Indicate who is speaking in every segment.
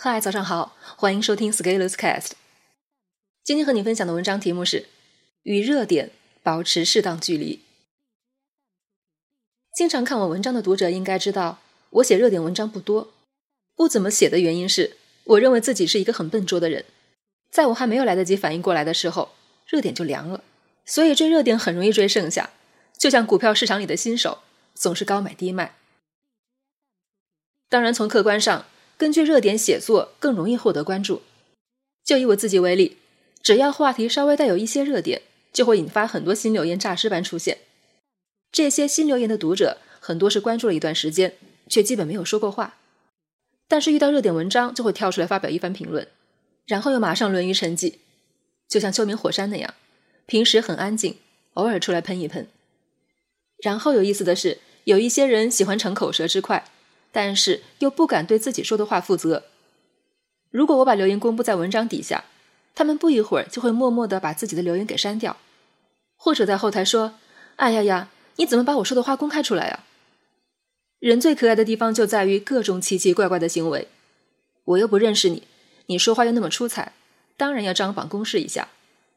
Speaker 1: 嗨，早上好，欢迎收听 Scalers Cast。今天和你分享的文章题目是“与热点保持适当距离”。经常看我文章的读者应该知道，我写热点文章不多，不怎么写的原因是，我认为自己是一个很笨拙的人，在我还没有来得及反应过来的时候，热点就凉了，所以追热点很容易追剩下，就像股票市场里的新手，总是高买低卖。当然，从客观上。根据热点写作更容易获得关注。就以我自己为例，只要话题稍微带有一些热点，就会引发很多新留言，诈尸般出现。这些新留言的读者很多是关注了一段时间，却基本没有说过话。但是遇到热点文章，就会跳出来发表一番评论，然后又马上沦于沉寂，就像秋明火山那样，平时很安静，偶尔出来喷一喷。然后有意思的是，有一些人喜欢逞口舌之快。但是又不敢对自己说的话负责。如果我把留言公布在文章底下，他们不一会儿就会默默的把自己的留言给删掉，或者在后台说：“哎呀呀，你怎么把我说的话公开出来啊？”人最可爱的地方就在于各种奇奇怪怪的行为。我又不认识你，你说话又那么出彩，当然要张榜公示一下，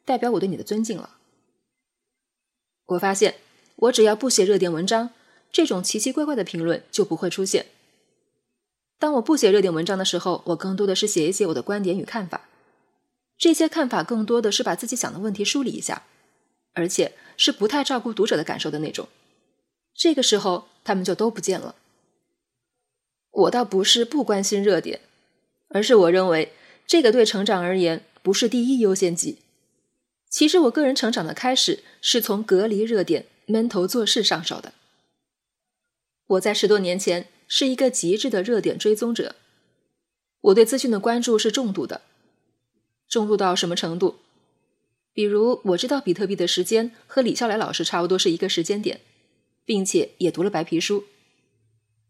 Speaker 1: 代表我对你的尊敬了。我发现，我只要不写热点文章，这种奇奇怪怪的评论就不会出现。当我不写热点文章的时候，我更多的是写一写我的观点与看法。这些看法更多的是把自己想的问题梳理一下，而且是不太照顾读者的感受的那种。这个时候，他们就都不见了。我倒不是不关心热点，而是我认为这个对成长而言不是第一优先级。其实，我个人成长的开始是从隔离热点、闷头做事上手的。我在十多年前。是一个极致的热点追踪者，我对资讯的关注是重度的，重度到什么程度？比如我知道比特币的时间和李笑来老师差不多是一个时间点，并且也读了白皮书。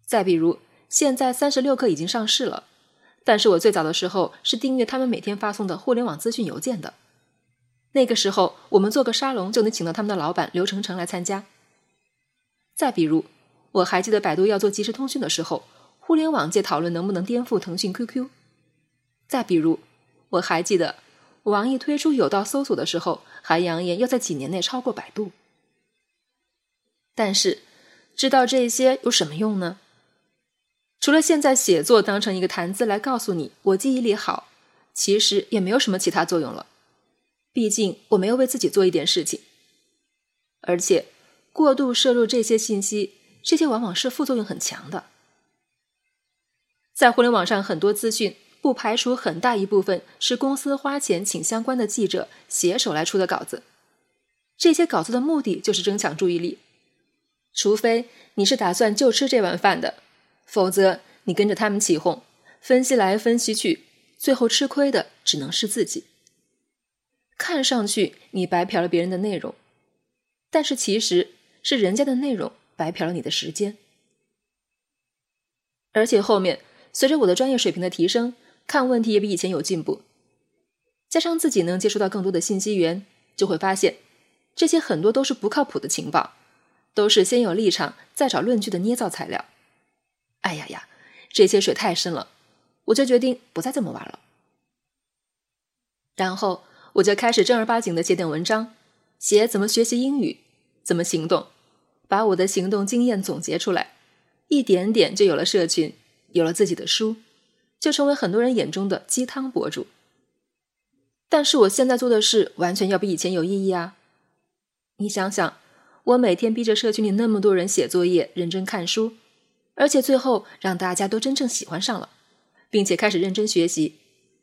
Speaker 1: 再比如现在三十六氪已经上市了，但是我最早的时候是订阅他们每天发送的互联网资讯邮件的，那个时候我们做个沙龙就能请到他们的老板刘成成来参加。再比如。我还记得百度要做即时通讯的时候，互联网界讨论能不能颠覆腾讯 QQ。再比如，我还记得网易推出有道搜索的时候，还扬言要在几年内超过百度。但是，知道这些有什么用呢？除了现在写作当成一个谈资来告诉你我记忆力好，其实也没有什么其他作用了。毕竟我没有为自己做一点事情，而且过度摄入这些信息。这些往往是副作用很强的。在互联网上，很多资讯不排除很大一部分是公司花钱请相关的记者写手来出的稿子。这些稿子的目的就是争抢注意力，除非你是打算就吃这碗饭的，否则你跟着他们起哄，分析来分析去，最后吃亏的只能是自己。看上去你白嫖了别人的内容，但是其实是人家的内容。白嫖了你的时间，而且后面随着我的专业水平的提升，看问题也比以前有进步，加上自己能接触到更多的信息源，就会发现这些很多都是不靠谱的情报，都是先有立场再找论据的捏造材料。哎呀呀，这些水太深了，我就决定不再这么玩了。然后我就开始正儿八经的写点文章，写怎么学习英语，怎么行动。把我的行动经验总结出来，一点点就有了社群，有了自己的书，就成为很多人眼中的鸡汤博主。但是我现在做的事完全要比以前有意义啊！你想想，我每天逼着社群里那么多人写作业、认真看书，而且最后让大家都真正喜欢上了，并且开始认真学习，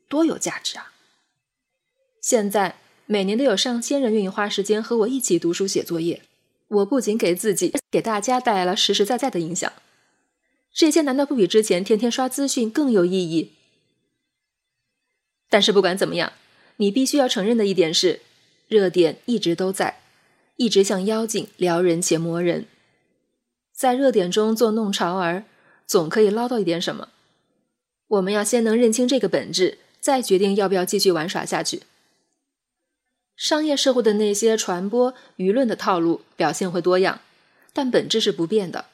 Speaker 1: 多有价值啊！现在每年都有上千人愿意花时间和我一起读书写作业。我不仅给自己、给大家带来了实实在在的影响，这些难道不比之前天天刷资讯更有意义？但是不管怎么样，你必须要承认的一点是，热点一直都在，一直像妖精撩人且磨人，在热点中做弄潮儿，总可以捞到一点什么。我们要先能认清这个本质，再决定要不要继续玩耍下去。商业社会的那些传播舆论的套路表现会多样，但本质是不变的。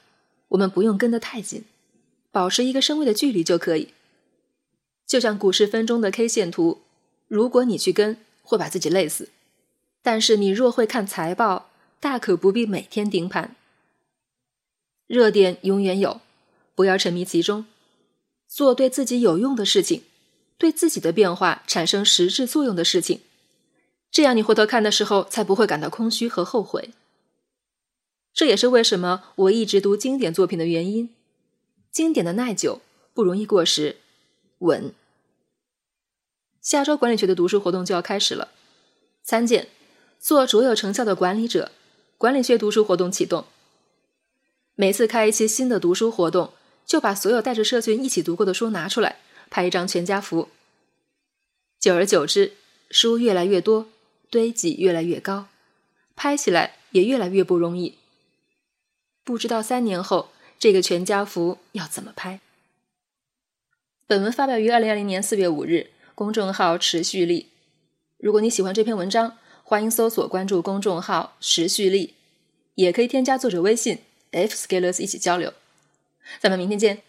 Speaker 1: 我们不用跟得太紧，保持一个身位的距离就可以。就像股市分钟的 K 线图，如果你去跟，会把自己累死；但是你若会看财报，大可不必每天盯盘。热点永远有，不要沉迷其中，做对自己有用的事情，对自己的变化产生实质作用的事情，这样你回头看的时候才不会感到空虚和后悔。这也是为什么我一直读经典作品的原因。经典的耐久，不容易过时，稳。下周管理学的读书活动就要开始了，参见“做卓有成效的管理者”管理学读书活动启动。每次开一期新的读书活动，就把所有带着社群一起读过的书拿出来，拍一张全家福。久而久之，书越来越多，堆积越来越高，拍起来也越来越不容易。不知道三年后，这个全家福要怎么拍？本文发表于二零二零年四月五日，公众号持续力。如果你喜欢这篇文章，欢迎搜索关注公众号持续力，也可以添加作者微信。F scalers 一起交流，咱们明天见。